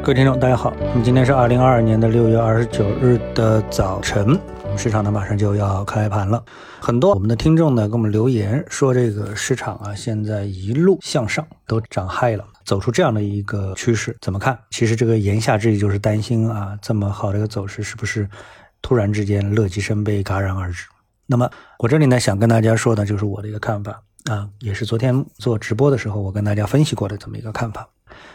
各位听众，大家好。那么今天是二零二二年的六月二十九日的早晨，市场呢马上就要开盘了。很多我们的听众呢给我们留言说，这个市场啊现在一路向上，都涨嗨了，走出这样的一个趋势，怎么看？其实这个言下之意就是担心啊，这么好的一个走势是不是突然之间乐极生悲，戛然而止？那么我这里呢想跟大家说的就是我的一个看法啊，也是昨天做直播的时候我跟大家分析过的这么一个看法。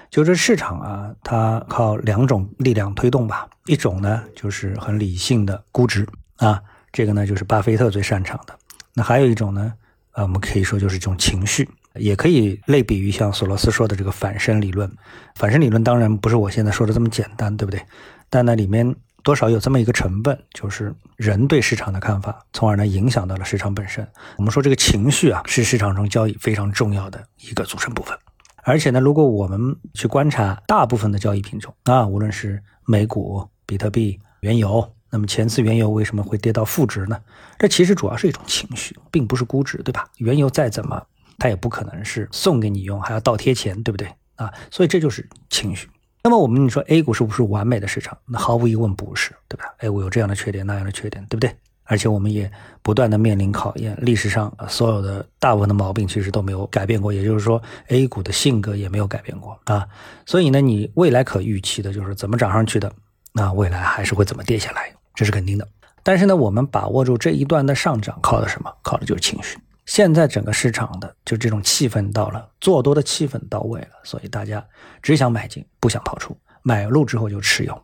就这市场啊，它靠两种力量推动吧。一种呢，就是很理性的估值啊，这个呢就是巴菲特最擅长的。那还有一种呢，呃，我们可以说就是这种情绪，也可以类比于像索罗斯说的这个反身理论。反身理论当然不是我现在说的这么简单，对不对？但呢，里面多少有这么一个成分，就是人对市场的看法，从而呢影响到了市场本身。我们说这个情绪啊，是市场中交易非常重要的一个组成部分。而且呢，如果我们去观察大部分的交易品种啊，无论是美股、比特币、原油，那么前次原油为什么会跌到负值呢？这其实主要是一种情绪，并不是估值，对吧？原油再怎么，它也不可能是送给你用，还要倒贴钱，对不对啊？所以这就是情绪。那么我们你说 A 股是不是完美的市场？那毫无疑问不是，对吧？A 股有这样的缺点，那样的缺点，对不对？而且我们也不断的面临考验，历史上所有的大部分的毛病其实都没有改变过，也就是说，A 股的性格也没有改变过啊。所以呢，你未来可预期的就是怎么涨上去的，那未来还是会怎么跌下来，这是肯定的。但是呢，我们把握住这一段的上涨，靠的什么？靠的就是情绪。现在整个市场的就这种气氛到了，做多的气氛到位了，所以大家只想买进，不想抛出，买入之后就持有，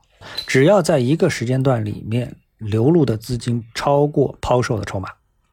只要在一个时间段里面。流入的资金超过抛售的筹码，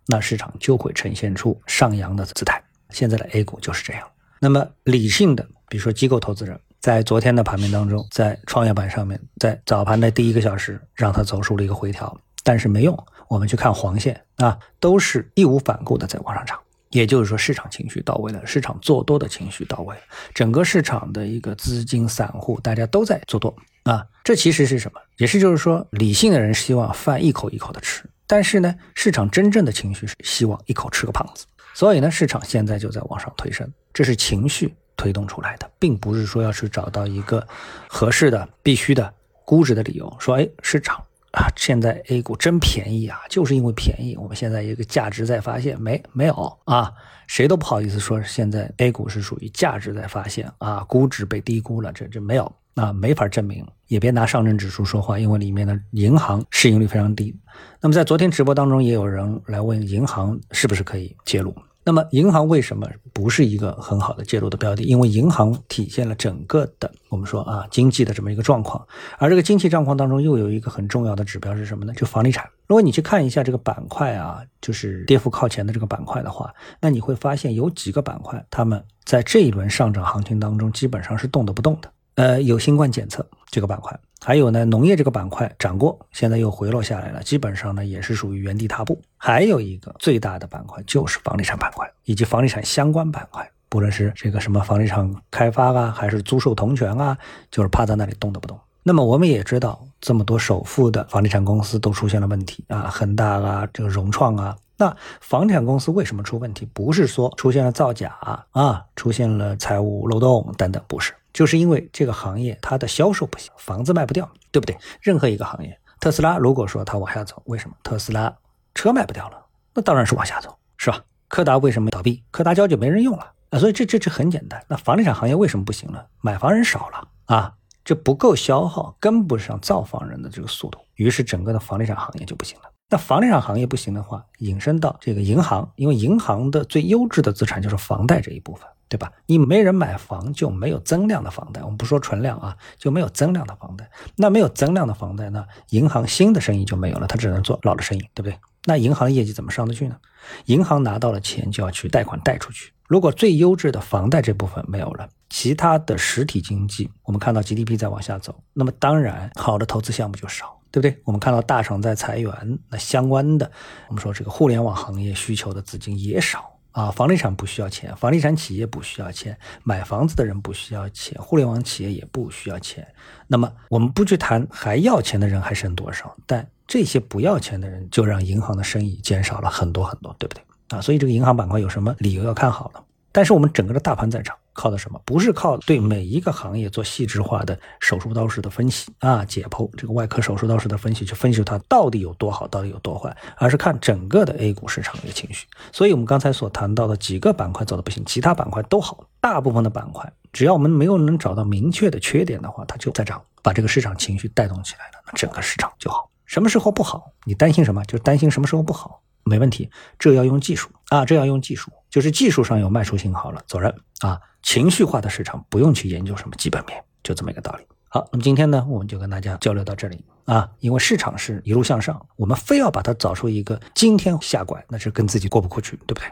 那市场就会呈现出上扬的姿态。现在的 A 股就是这样。那么理性的，比如说机构投资人，在昨天的盘面当中，在创业板上面，在早盘的第一个小时，让它走出了一个回调，但是没用。我们去看黄线啊，都是义无反顾的在往上涨。也就是说，市场情绪到位了，市场做多的情绪到位，整个市场的一个资金散户，大家都在做多。啊，这其实是什么？也是就是说，理性的人希望饭一口一口的吃，但是呢，市场真正的情绪是希望一口吃个胖子。所以呢，市场现在就在往上推升，这是情绪推动出来的，并不是说要去找到一个合适的、必须的估值的理由。说，哎，市场啊，现在 A 股真便宜啊，就是因为便宜，我们现在一个价值在发现，没没有啊？谁都不好意思说现在 A 股是属于价值在发现啊，估值被低估了，这这没有。啊，没法证明，也别拿上证指数说话，因为里面的银行市盈率非常低。那么在昨天直播当中，也有人来问银行是不是可以介入。那么银行为什么不是一个很好的介入的标的？因为银行体现了整个的我们说啊经济的这么一个状况，而这个经济状况当中又有一个很重要的指标是什么呢？就房地产。如果你去看一下这个板块啊，就是跌幅靠前的这个板块的话，那你会发现有几个板块，他们在这一轮上涨行情当中基本上是动都不动的。呃，有新冠检测这个板块，还有呢，农业这个板块涨过，现在又回落下来了，基本上呢也是属于原地踏步。还有一个最大的板块就是房地产板块以及房地产相关板块，不论是这个什么房地产开发啊，还是租售同权啊，就是趴在那里动都不动。那么我们也知道，这么多首富的房地产公司都出现了问题啊，恒大啊，这个融创啊。那房产公司为什么出问题？不是说出现了造假啊，出现了财务漏洞等等，不是，就是因为这个行业它的销售不行，房子卖不掉，对不对？任何一个行业，特斯拉如果说它往下走，为什么？特斯拉车卖不掉了，那当然是往下走，是吧？柯达为什么倒闭？柯达胶就没人用了啊，所以这这这很简单。那房地产行业为什么不行了？买房人少了啊，这不够消耗，跟不上造房人的这个速度，于是整个的房地产行业就不行了。那房地产行业不行的话，引申到这个银行，因为银行的最优质的资产就是房贷这一部分，对吧？你没人买房，就没有增量的房贷。我们不说存量啊，就没有增量的房贷。那没有增量的房贷，那银行新的生意就没有了，它只能做老的生意，对不对？那银行业绩怎么上得去呢？银行拿到了钱就要去贷款贷出去。如果最优质的房贷这部分没有了，其他的实体经济，我们看到 GDP 在往下走，那么当然好的投资项目就少。对不对？我们看到大厂在裁员，那相关的，我们说这个互联网行业需求的资金也少啊。房地产不需要钱，房地产企业不需要钱，买房子的人不需要钱，互联网企业也不需要钱。那么我们不去谈还要钱的人还剩多少，但这些不要钱的人就让银行的生意减少了很多很多，对不对啊？所以这个银行板块有什么理由要看好呢？但是我们整个的大盘在涨，靠的什么？不是靠对每一个行业做细致化的手术刀式的分析啊，解剖这个外科手术刀式的分析，去分析它到底有多好，到底有多坏，而是看整个的 A 股市场的情绪。所以，我们刚才所谈到的几个板块走的不行，其他板块都好。大部分的板块，只要我们没有能找到明确的缺点的话，它就在涨，把这个市场情绪带动起来了，那整个市场就好。什么时候不好？你担心什么？就担心什么时候不好。没问题，这要用技术啊，这要用技术，就是技术上有卖出信号了，走人啊。情绪化的市场不用去研究什么基本面，就这么一个道理。好，那么今天呢，我们就跟大家交流到这里啊，因为市场是一路向上，我们非要把它找出一个今天下拐，那是跟自己过不过去，对不对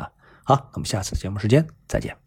啊？好，那么下次节目时间再见。